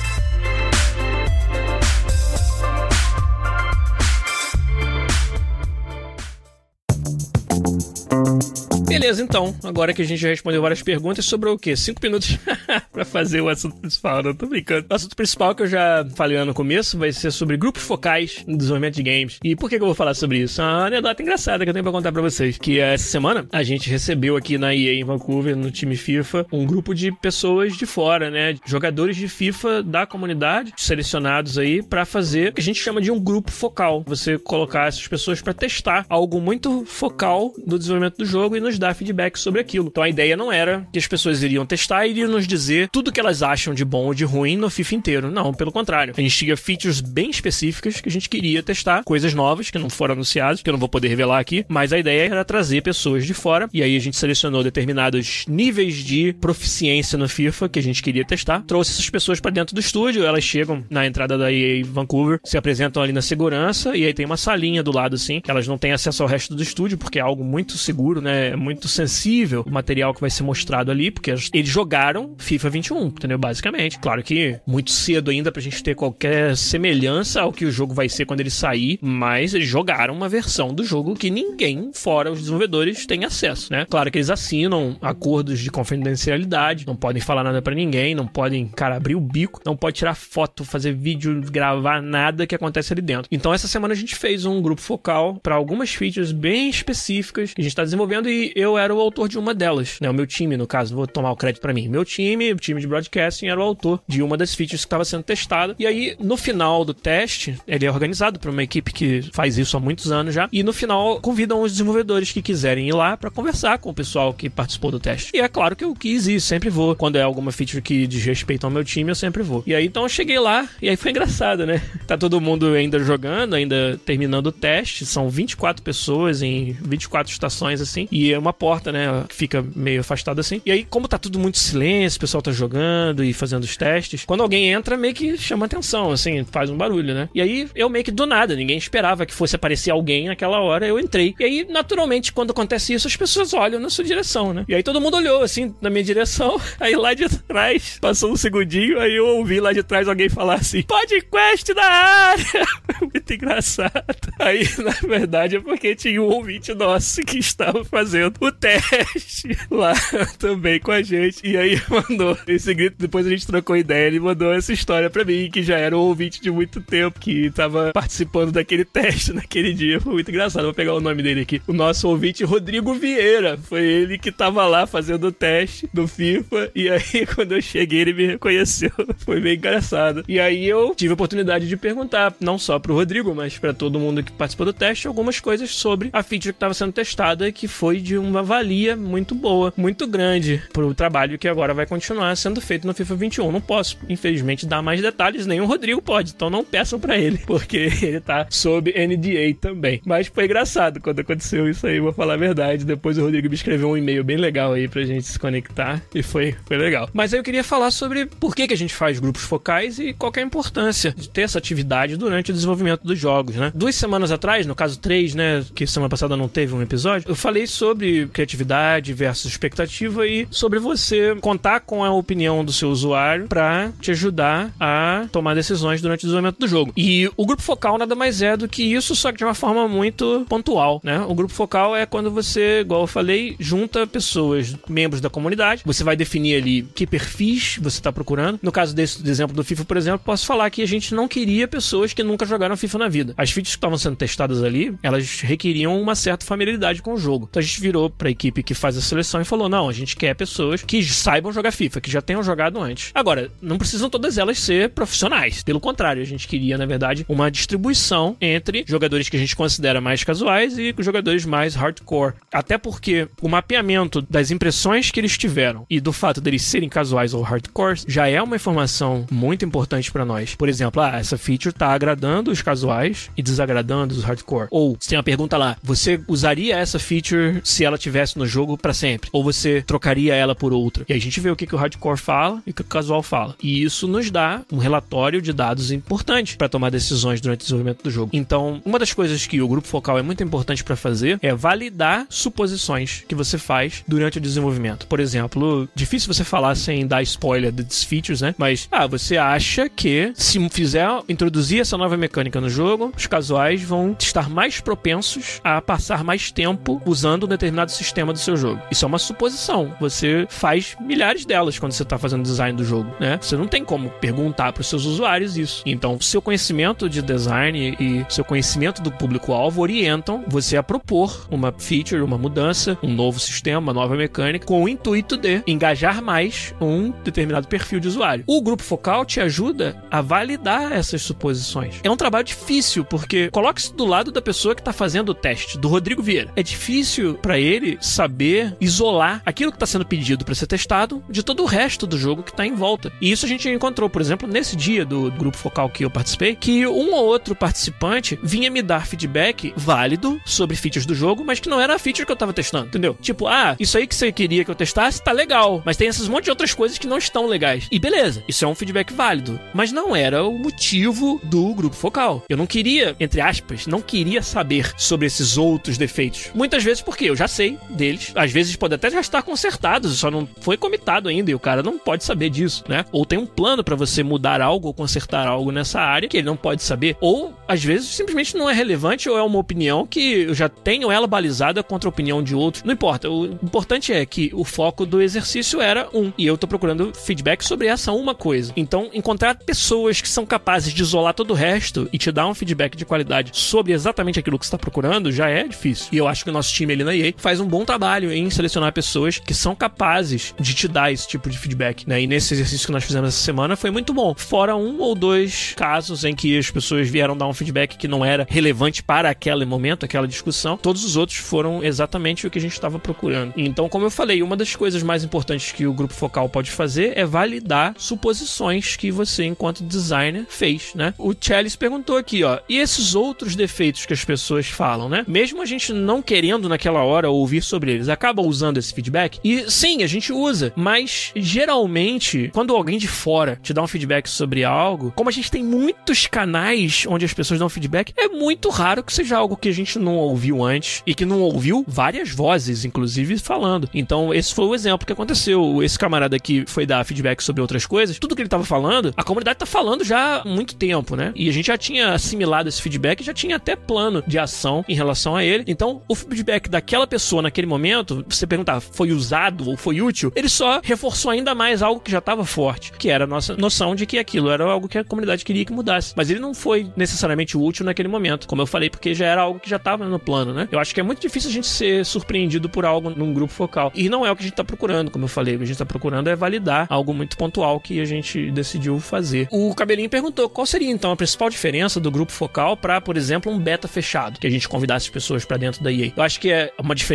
Beleza, então. Agora que a gente já respondeu várias perguntas, sobrou o quê? Cinco minutos para fazer o assunto principal. Não tô brincando. O assunto principal que eu já falei lá no começo vai ser sobre grupos focais no desenvolvimento de games. E por que, que eu vou falar sobre isso? É uma anedota engraçada que eu tenho pra contar pra vocês. Que essa semana a gente recebeu aqui na EA em Vancouver, no time FIFA, um grupo de pessoas de fora, né? Jogadores de FIFA da comunidade, selecionados aí para fazer o que a gente chama de um grupo focal. Você colocar essas pessoas para testar algo muito focal do desenvolvimento do jogo e nos dar dar feedback sobre aquilo. Então a ideia não era que as pessoas iriam testar e iriam nos dizer tudo que elas acham de bom ou de ruim no FIFA inteiro. Não, pelo contrário. A gente tinha features bem específicas que a gente queria testar, coisas novas que não foram anunciadas, que eu não vou poder revelar aqui, mas a ideia era trazer pessoas de fora e aí a gente selecionou determinados níveis de proficiência no FIFA que a gente queria testar. Trouxe essas pessoas para dentro do estúdio, elas chegam na entrada da EA Vancouver, se apresentam ali na segurança e aí tem uma salinha do lado assim, que elas não têm acesso ao resto do estúdio porque é algo muito seguro, né? Muito muito sensível o material que vai ser mostrado ali, porque eles jogaram FIFA 21, entendeu? Basicamente. Claro que muito cedo ainda pra gente ter qualquer semelhança ao que o jogo vai ser quando ele sair, mas eles jogaram uma versão do jogo que ninguém, fora os desenvolvedores, tem acesso, né? Claro que eles assinam acordos de confidencialidade, não podem falar nada para ninguém, não podem, cara, abrir o bico, não pode tirar foto, fazer vídeo, gravar nada que acontece ali dentro. Então essa semana a gente fez um grupo focal para algumas features bem específicas que a gente está desenvolvendo e eu era o autor de uma delas, né? O meu time, no caso, vou tomar o crédito para mim. Meu time, o time de broadcasting, era o autor de uma das features que estava sendo testada. E aí, no final do teste, ele é organizado por uma equipe que faz isso há muitos anos já. E no final, convidam os desenvolvedores que quiserem ir lá para conversar com o pessoal que participou do teste. E é claro que eu quis ir, sempre vou. Quando é alguma feature que diz respeito ao meu time, eu sempre vou. E aí, então, eu cheguei lá e aí foi engraçado, né? Tá todo mundo ainda jogando, ainda terminando o teste. São 24 pessoas em 24 estações, assim. E é uma porta, né? Que fica meio afastado assim. E aí, como tá tudo muito silêncio, o pessoal tá jogando e fazendo os testes, quando alguém entra, meio que chama atenção, assim, faz um barulho, né? E aí, eu meio que do nada, ninguém esperava que fosse aparecer alguém naquela hora, eu entrei. E aí, naturalmente, quando acontece isso, as pessoas olham na sua direção, né? E aí todo mundo olhou, assim, na minha direção. Aí lá de trás, passou um segundinho, aí eu ouvi lá de trás alguém falar assim: podcast da área! Muito engraçado. Aí, na verdade, é porque tinha um ouvinte nosso que estava fazendo o teste lá também com a gente. E aí mandou esse grito. Depois a gente trocou ideia. Ele mandou essa história pra mim, que já era um ouvinte de muito tempo, que estava participando daquele teste naquele dia. Foi muito engraçado. Vou pegar o nome dele aqui. O nosso ouvinte, Rodrigo Vieira. Foi ele que estava lá fazendo o teste do FIFA. E aí, quando eu cheguei, ele me reconheceu. Foi bem engraçado. E aí eu tive a oportunidade de perguntar, não só pro Rodrigo, mas para todo mundo que participou do teste, algumas coisas sobre a feature que estava sendo testada, que foi de uma valia muito boa, muito grande pro trabalho que agora vai continuar sendo feito no FIFA 21. Não posso, infelizmente, dar mais detalhes, nem o Rodrigo pode, então não peçam para ele, porque ele tá sob NDA também. Mas foi engraçado quando aconteceu isso aí, vou falar a verdade. Depois o Rodrigo me escreveu um e-mail bem legal aí pra gente se conectar e foi, foi legal. Mas aí eu queria falar sobre por que, que a gente faz grupos focais e qual é a importância de ter essa atividade durante o desenvolvimento dos jogos, né? Duas semanas atrás, no caso três, né, que semana passada não teve um episódio, eu falei sobre criatividade versus expectativa e sobre você contar com a opinião do seu usuário para te ajudar a tomar decisões durante o desenvolvimento do jogo. E o grupo focal nada mais é do que isso, só que de uma forma muito pontual, né? O grupo focal é quando você, igual eu falei, junta pessoas, membros da comunidade, você vai definir ali que perfis você está procurando. No caso desse exemplo do FIFA, por exemplo, posso falar que a gente não queria pessoas que nunca jogaram FIFA na vida. As features que estavam sendo testadas ali, elas requeriam uma certa familiaridade com o jogo. Então a gente virou para a equipe que faz a seleção e falou: não, a gente quer pessoas que saibam jogar FIFA, que já tenham jogado antes. Agora, não precisam todas elas ser profissionais. Pelo contrário, a gente queria, na verdade, uma distribuição entre jogadores que a gente considera mais casuais e jogadores mais hardcore. Até porque o mapeamento das impressões que eles tiveram e do fato deles serem casuais ou hardcore já é uma informação muito importante para nós. Por exemplo, ah, essa feature tá agradando os casuais e desagradando os hardcore. Ou se tem uma pergunta lá, você usaria essa feature se ela tivesse no jogo para sempre? Ou você trocaria ela por outra? E a gente vê o que, que o hardcore fala e o que o casual fala. E isso nos dá um relatório de dados importante para tomar decisões durante o desenvolvimento do jogo. Então, uma das coisas que o grupo focal é muito importante para fazer é validar suposições que você faz durante o desenvolvimento. Por exemplo, difícil você falar sem dar spoiler das features, né? Mas, ah, você acha que se fizer introduzir essa nova mecânica no jogo, os casuais vão estar mais propensos a passar mais tempo usando um determinado sistema do seu jogo. Isso é uma suposição. Você faz milhares delas quando você está fazendo design do jogo, né? Você não tem como perguntar para os seus usuários isso. Então, seu conhecimento de design e seu conhecimento do público-alvo orientam você a propor uma feature, uma mudança, um novo sistema, uma nova mecânica, com o intuito de engajar mais um determinado perfil de usuário. O grupo focal te ajuda a validar essas suposições. É um trabalho difícil, porque coloque-se do lado da pessoa que está fazendo o teste, do Rodrigo Vieira. É difícil para ele saber isolar aquilo que está sendo pedido para ser testado de todo o resto do jogo que está em volta. E isso a gente encontrou, por exemplo, nesse dia do grupo focal que eu participei, que um ou outro participante vinha me dar feedback válido sobre features do jogo, mas que não era a feature que eu estava testando, entendeu? Tipo, ah, isso aí que você queria que eu testasse tá legal, mas tem essas monte de outras coisas que não estão legais. E beleza, isso é um feedback válido, mas não era o motivo do grupo focal. Eu não queria, entre aspas, não queria saber sobre esses outros defeitos. Muitas vezes porque eu já sei deles, às vezes pode até já estar consertados, só não foi comitado ainda e o cara não pode saber disso, né? Ou tem um plano para você mudar algo ou consertar algo nessa área que ele não pode saber, ou às vezes simplesmente não é relevante ou é uma opinião que eu já tenho ela balizada contra a opinião de outro. Não importa, o importante é que o foco do exercício era um e eu tô procurando feedback sobre essa uma coisa. Então, encontrar pessoas que são capazes de isolar todo o resto e te dar um feedback de qualidade sobre exatamente aquilo que está procurando já é difícil. E eu acho que o nosso time ali na EA faz um bom trabalho em selecionar pessoas que são capazes de te dar esse tipo de feedback, né? E nesse exercício que nós fizemos essa semana foi muito bom. Fora um ou dois casos em que as pessoas vieram dar um feedback que não era relevante para aquele momento, aquela discussão, todos os outros foram exatamente o que a gente estava procurando. Então, como eu falei, uma das coisas mais importantes que o grupo focal pode fazer é validar suposições que você, enquanto designer, fez, né? O Chalice perguntou aqui, ó, e esses outros defeitos que as pessoas falam, né? Mesmo a gente não querendo naquela hora ouvir sobre eles, acaba usando esse feedback? E sim, a gente usa, mas geralmente, quando alguém de fora te dá um feedback sobre algo, como a gente tem muitos canais onde as pessoas dão feedback, é muito raro que seja algo que a gente não ouviu antes e que não ouviu várias vozes, inclusive, falando. Então, esse foi o exemplo que aconteceu. Esse camarada que foi dar feedback sobre outras coisas, tudo que ele tava falando, a comunidade tá falando já há muito tempo, né? E a gente já tinha assimilado esse feedback, já tinha até plano de ação em relação a ele. Então, o feedback daquela pessoa naquele momento, você perguntar, foi usado ou foi útil, ele só reforçou ainda mais algo que já estava forte, que era a nossa noção de que aquilo era algo que a comunidade queria que mudasse. Mas ele não foi necessariamente útil naquele momento, como eu falei, porque já era algo que já estava no plano, né? Eu acho que é muito difícil a gente ser surpreendido por algo num grupo focal. E não é o que a gente está procurando, como eu falei. O que a gente está procurando é validar algo muito pontual que a gente decidiu fazer. O Cabelinho perguntou qual seria então a principal diferença do grupo focal para, por exemplo, um beta fechado, que a gente convidasse pessoas para dentro da EA. Eu acho que é uma diferença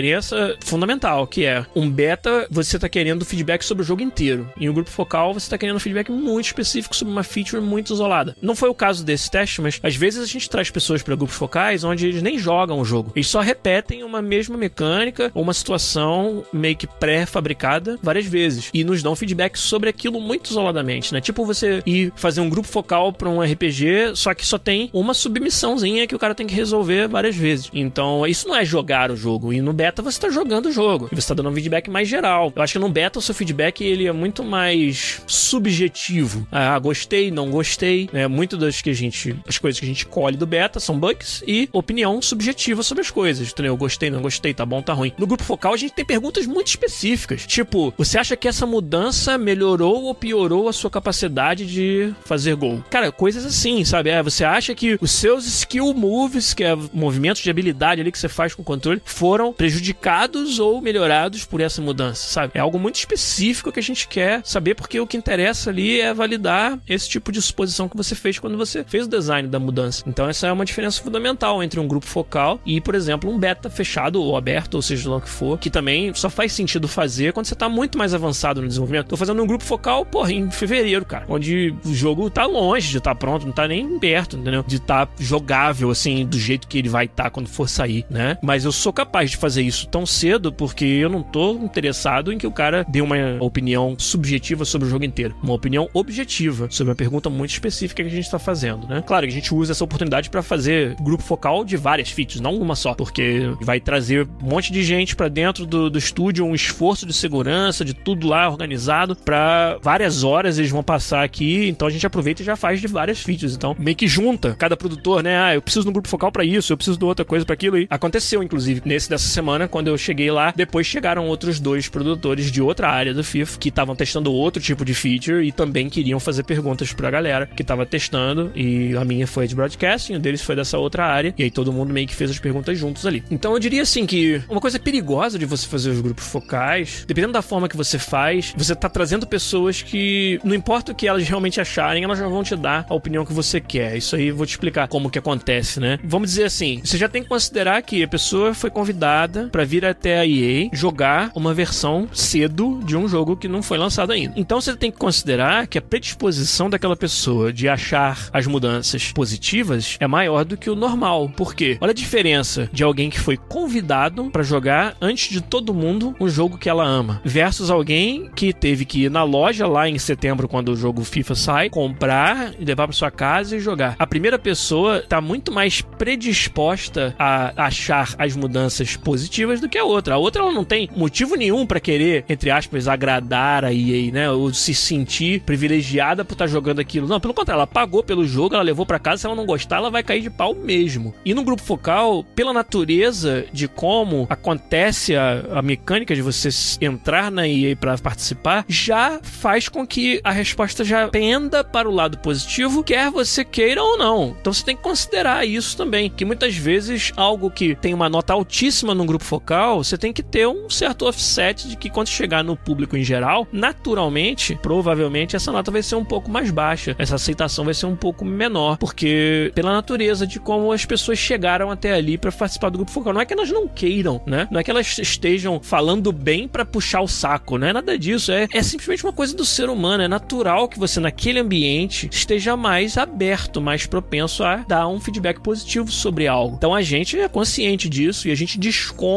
fundamental, que é um beta você está querendo feedback sobre o jogo inteiro. E o grupo focal você está querendo feedback muito específico sobre uma feature muito isolada. Não foi o caso desse teste, mas às vezes a gente traz pessoas para grupos focais onde eles nem jogam o jogo. Eles só repetem uma mesma mecânica ou uma situação meio que pré-fabricada várias vezes e nos dão feedback sobre aquilo muito isoladamente, né? Tipo você ir fazer um grupo focal para um RPG, só que só tem uma submissãozinha que o cara tem que resolver várias vezes. Então, isso não é jogar o jogo. E no beta você tá jogando o jogo. E você tá dando um feedback mais geral. Eu acho que no beta o seu feedback ele é muito mais subjetivo. Ah, gostei, não gostei. Né? Muito das que a gente. As coisas que a gente colhe do beta são bugs e opinião subjetiva sobre as coisas. Entendeu? Gostei, não gostei, tá bom, tá ruim. No grupo focal a gente tem perguntas muito específicas. Tipo, você acha que essa mudança melhorou ou piorou a sua capacidade de fazer gol? Cara, coisas assim, sabe? É, você acha que os seus skill moves, que é movimentos de habilidade ali que você faz com o controle, foram prejudicados ou melhorados por essa mudança, sabe? É algo muito específico que a gente quer saber, porque o que interessa ali é validar esse tipo de suposição que você fez quando você fez o design da mudança. Então, essa é uma diferença fundamental entre um grupo focal e, por exemplo, um beta fechado ou aberto, ou seja lá que for, que também só faz sentido fazer quando você tá muito mais avançado no desenvolvimento. Tô fazendo um grupo focal, porra, em fevereiro, cara, onde o jogo tá longe de estar tá pronto, não tá nem perto, entendeu? De estar tá jogável, assim, do jeito que ele vai estar tá quando for sair, né? Mas eu sou capaz de fazer isso tão cedo porque eu não tô interessado em que o cara dê uma opinião subjetiva sobre o jogo inteiro. Uma opinião objetiva sobre uma pergunta muito específica que a gente tá fazendo, né? Claro que a gente usa essa oportunidade para fazer grupo focal de várias features, não uma só, porque vai trazer um monte de gente para dentro do, do estúdio, um esforço de segurança, de tudo lá organizado, para várias horas eles vão passar aqui, então a gente aproveita e já faz de várias features. Então, meio que junta cada produtor, né? Ah, eu preciso de um grupo focal para isso, eu preciso de outra coisa para aquilo. E aconteceu, inclusive, nesse dessa semana, quando eu cheguei lá, depois chegaram outros dois produtores de outra área do FIFA que estavam testando outro tipo de feature e também queriam fazer perguntas pra galera que tava testando. E a minha foi de broadcasting, o deles foi dessa outra área. E aí todo mundo meio que fez as perguntas juntos ali. Então eu diria assim que uma coisa perigosa de você fazer os grupos focais, dependendo da forma que você faz, você tá trazendo pessoas que, não importa o que elas realmente acharem, elas já vão te dar a opinião que você quer. Isso aí eu vou te explicar como que acontece, né? Vamos dizer assim, você já tem que considerar que a pessoa foi convidada para vir até a EA jogar uma versão cedo de um jogo que não foi lançado ainda. Então você tem que considerar que a predisposição daquela pessoa de achar as mudanças positivas é maior do que o normal. Por quê? Olha a diferença de alguém que foi convidado para jogar antes de todo mundo um jogo que ela ama, versus alguém que teve que ir na loja lá em setembro quando o jogo FIFA sai, comprar e levar para sua casa e jogar. A primeira pessoa tá muito mais predisposta a achar as mudanças positivas do que a outra. A outra ela não tem motivo nenhum para querer, entre aspas, agradar a EA, né? Ou se sentir privilegiada por estar tá jogando aquilo. Não, pelo contrário, ela pagou pelo jogo, ela levou para casa, se ela não gostar, ela vai cair de pau mesmo. E no grupo focal, pela natureza de como acontece a, a mecânica de você entrar na EA para participar, já faz com que a resposta já penda para o lado positivo, quer você queira ou não. Então você tem que considerar isso também, que muitas vezes algo que tem uma nota altíssima num grupo focal, você tem que ter um certo offset de que quando chegar no público em geral, naturalmente, provavelmente essa nota vai ser um pouco mais baixa, essa aceitação vai ser um pouco menor, porque porque pela natureza de como as pessoas chegaram até ali para participar do grupo focal. Não é que elas não queiram, né? Não é que elas estejam falando bem para puxar o saco, não é nada disso. É, é simplesmente uma coisa do ser humano. É natural que você, naquele ambiente, esteja mais aberto, mais propenso a dar um feedback positivo sobre algo. Então a gente é consciente disso e a gente desconta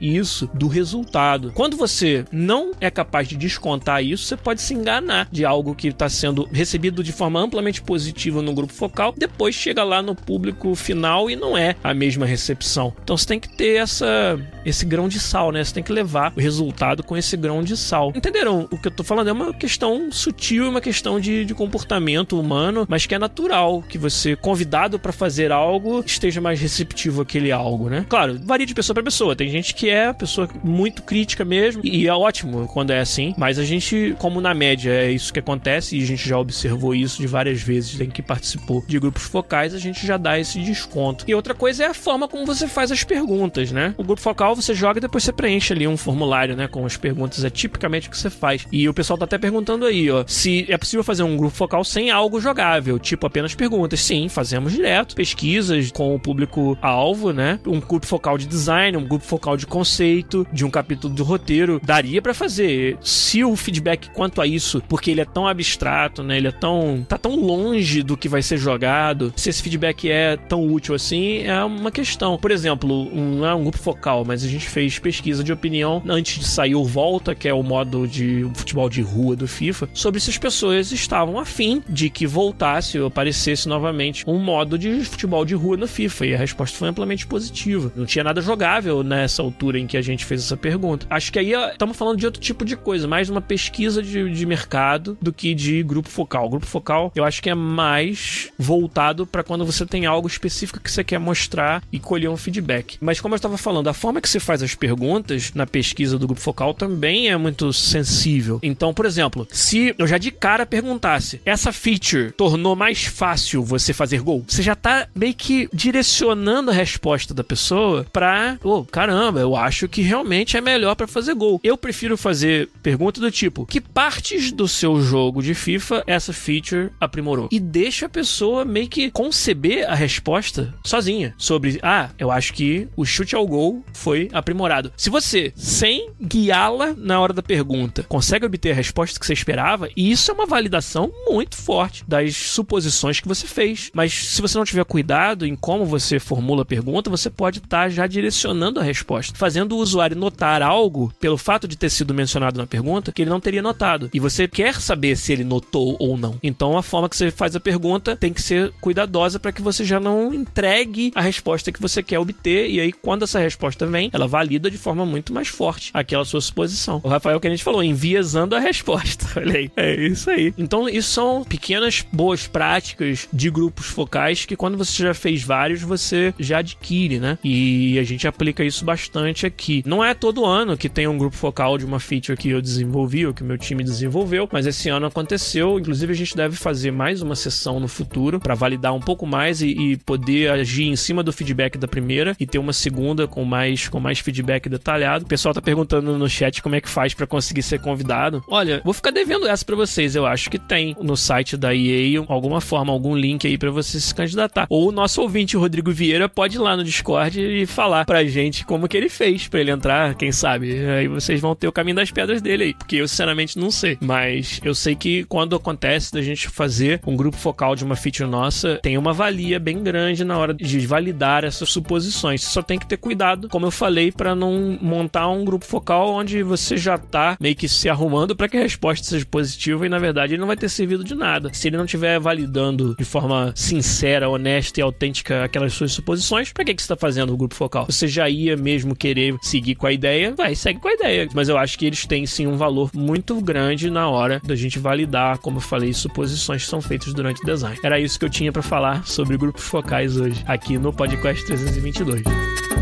isso do resultado. Quando você não é capaz de descontar isso, você pode se enganar de algo que está sendo recebido de forma amplamente positiva no grupo focal, depois chega lá no público final e não é a mesma recepção. Então você tem que ter essa esse grão de sal, né? Você tem que levar o resultado com esse grão de sal. Entenderam? O que eu tô falando é uma questão sutil, uma questão de, de comportamento humano, mas que é natural que você, convidado para fazer algo, esteja mais receptivo àquele algo, né? Claro, varia de pessoa para pessoa. Tem gente que é pessoa muito crítica mesmo, e é ótimo quando é assim, mas a gente, como na média é isso que acontece, e a gente já observou isso de várias vezes em que participou de grupos focais, a gente já dá esse desconto. E outra coisa é a forma como você faz as perguntas, né? O grupo focal você joga e depois você preenche ali um formulário, né, com as perguntas. É tipicamente o que você faz. E o pessoal tá até perguntando aí, ó, se é possível fazer um grupo focal sem algo jogável, tipo apenas perguntas. Sim, fazemos direto. Pesquisas com o público-alvo, né? Um grupo focal de design, um grupo focal de conceito, de um capítulo do roteiro. Daria para fazer. Se o feedback quanto a isso, porque ele é tão abstrato, né? Ele é tão. tá tão longe do que vai ser jogado. Se esse feedback é tão útil assim, é uma questão. Por exemplo, um, não é um grupo focal, mas a gente fez pesquisa de opinião antes de sair o Volta, que é o modo de futebol de rua do FIFA, sobre se as pessoas estavam afim de que voltasse ou aparecesse novamente um modo de futebol de rua no FIFA. E a resposta foi amplamente positiva. Não tinha nada jogável nessa altura em que a gente fez essa pergunta. Acho que aí estamos falando de outro tipo de coisa, mais uma pesquisa de, de mercado do que de grupo focal. Grupo focal eu acho que é mais voltado para quando você tem algo específico que você quer mostrar e colher um feedback. Mas como eu estava falando, a forma que você faz as perguntas na pesquisa do grupo focal também é muito sensível. Então, por exemplo, se eu já de cara perguntasse, essa feature tornou mais fácil você fazer gol, você já tá meio que direcionando a resposta da pessoa pra, oh, caramba, eu acho que realmente é melhor para fazer gol. Eu prefiro fazer pergunta do tipo, que partes do seu jogo de FIFA essa feature aprimorou? E deixa a pessoa meio que conceber a resposta sozinha sobre, ah, eu acho que o chute ao gol foi aprimorado. Se você, sem guiá-la na hora da pergunta, consegue obter a resposta que você esperava, isso é uma validação muito forte das suposições que você fez. Mas se você não tiver cuidado em como você formula a pergunta, você pode estar tá já direcionando a resposta, fazendo o usuário notar algo pelo fato de ter sido mencionado na pergunta que ele não teria notado. E você quer saber se ele notou ou não. Então a forma que você faz a pergunta tem que ser cuidadosa para que você já não entregue a resposta que você quer obter. E aí, quando essa resposta vem, ela valida de forma muito mais forte aquela sua suposição. O Rafael que a gente falou, enviesando a resposta. Olha aí. É isso aí. Então, isso são pequenas boas práticas de grupos focais que quando você já fez vários, você já adquire, né? E a gente aplica isso bastante aqui. Não é todo ano que tem um grupo focal de uma feature que eu desenvolvi ou que meu time desenvolveu, mas esse ano aconteceu. Inclusive, a gente deve fazer mais uma sessão no futuro para validar um pouco mais e, e poder agir em cima do feedback da primeira e ter uma segunda com mais com mais feedback detalhado. O pessoal tá perguntando no chat como é que faz para conseguir ser convidado. Olha, vou ficar devendo essa para vocês. Eu acho que tem no site da EA alguma forma, algum link aí para você se candidatar. Ou o nosso ouvinte Rodrigo Vieira pode ir lá no Discord e falar pra gente como que ele fez para ele entrar, quem sabe. Aí vocês vão ter o caminho das pedras dele aí, porque eu sinceramente não sei. Mas eu sei que quando acontece da gente fazer um grupo focal de uma feature nossa, tem uma valia bem grande na hora de validar essas suposições. Você só tem que ter cuidado, como eu falei, para não montar um grupo focal onde você já tá meio que se arrumando para que a resposta seja positiva e na verdade ele não vai ter servido de nada. Se ele não estiver validando de forma sincera, honesta e autêntica aquelas suas suposições, para que, que você está fazendo o grupo focal? Você já ia mesmo querer seguir com a ideia, vai, segue com a ideia. Mas eu acho que eles têm sim um valor muito grande na hora da gente validar, como eu falei, suposições que são feitas durante o design. Era isso que eu tinha para falar sobre grupos focais hoje, aqui no Podcast 322.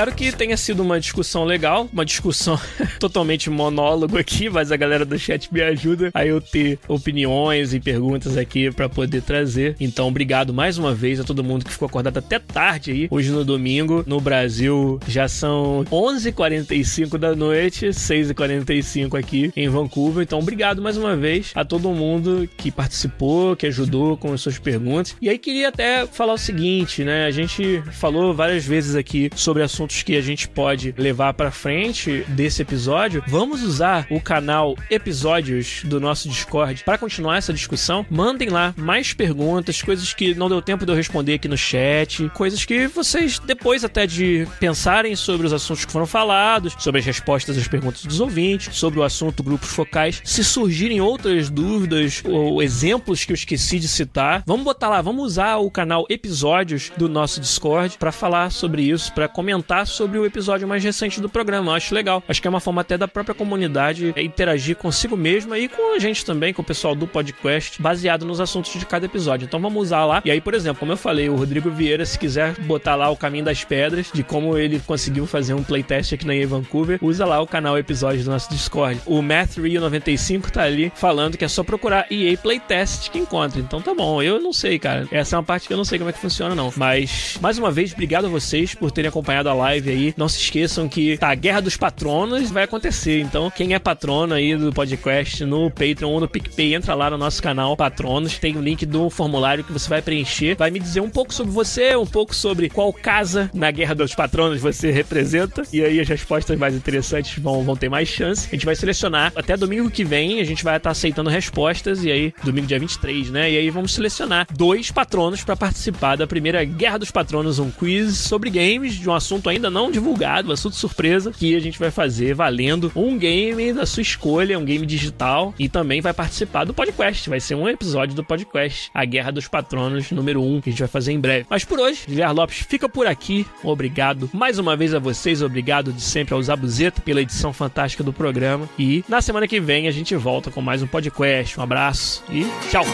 Espero que tenha sido uma discussão legal, uma discussão totalmente monólogo aqui, mas a galera do chat me ajuda a eu ter opiniões e perguntas aqui para poder trazer. Então, obrigado mais uma vez a todo mundo que ficou acordado até tarde aí, hoje no domingo. No Brasil já são 11h45 da noite, 6h45 aqui em Vancouver. Então, obrigado mais uma vez a todo mundo que participou, que ajudou com as suas perguntas. E aí, queria até falar o seguinte, né? A gente falou várias vezes aqui sobre assuntos que a gente pode levar para frente desse episódio. Vamos usar o canal Episódios do nosso Discord para continuar essa discussão. Mandem lá mais perguntas, coisas que não deu tempo de eu responder aqui no chat, coisas que vocês, depois até de pensarem sobre os assuntos que foram falados, sobre as respostas às perguntas dos ouvintes, sobre o assunto grupos focais, se surgirem outras dúvidas ou exemplos que eu esqueci de citar, vamos botar lá, vamos usar o canal Episódios do nosso Discord para falar sobre isso, para comentar sobre o episódio mais recente do programa. Eu acho legal. Acho que é uma forma até da própria comunidade interagir consigo mesma e com a gente também, com o pessoal do podcast, baseado nos assuntos de cada episódio. Então vamos usar lá. E aí, por exemplo, como eu falei, o Rodrigo Vieira, se quiser botar lá o caminho das pedras, de como ele conseguiu fazer um playtest aqui na EA Vancouver, usa lá o canal episódio do nosso Discord. O Math Rio 95 tá ali falando que é só procurar EA Playtest que encontra. Então tá bom. Eu não sei, cara. Essa é uma parte que eu não sei como é que funciona, não. Mas, mais uma vez, obrigado a vocês por terem acompanhado a live aí. Não se esqueçam que tá, a Guerra dos Patronos vai acontecer. Então, quem é patrono aí do podcast no Patreon ou no PicPay, entra lá no nosso canal Patronos. Tem o link do formulário que você vai preencher. Vai me dizer um pouco sobre você, um pouco sobre qual casa na Guerra dos Patronos você representa. E aí as respostas mais interessantes vão, vão ter mais chance. A gente vai selecionar até domingo que vem. A gente vai estar aceitando respostas. E aí, domingo dia 23, né? E aí vamos selecionar dois patronos para participar da primeira Guerra dos Patronos, um quiz sobre games de um assunto ainda não divulgado, assunto surpresa, que a gente vai fazer valendo um game da sua escolha, um game digital. E também vai participar do podcast. Vai ser um episódio do podcast, A Guerra dos Patronos número 1, que a gente vai fazer em breve. Mas por hoje, Guilherme Lopes fica por aqui. Obrigado mais uma vez a vocês, obrigado de sempre ao Zabuzeta pela edição fantástica do programa. E na semana que vem a gente volta com mais um podcast. Um abraço e tchau.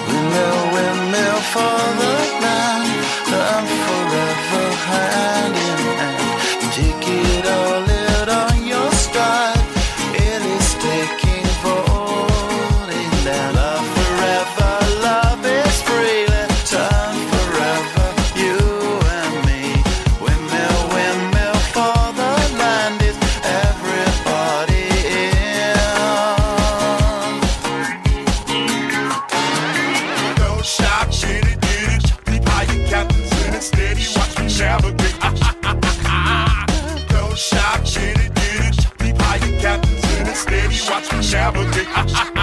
No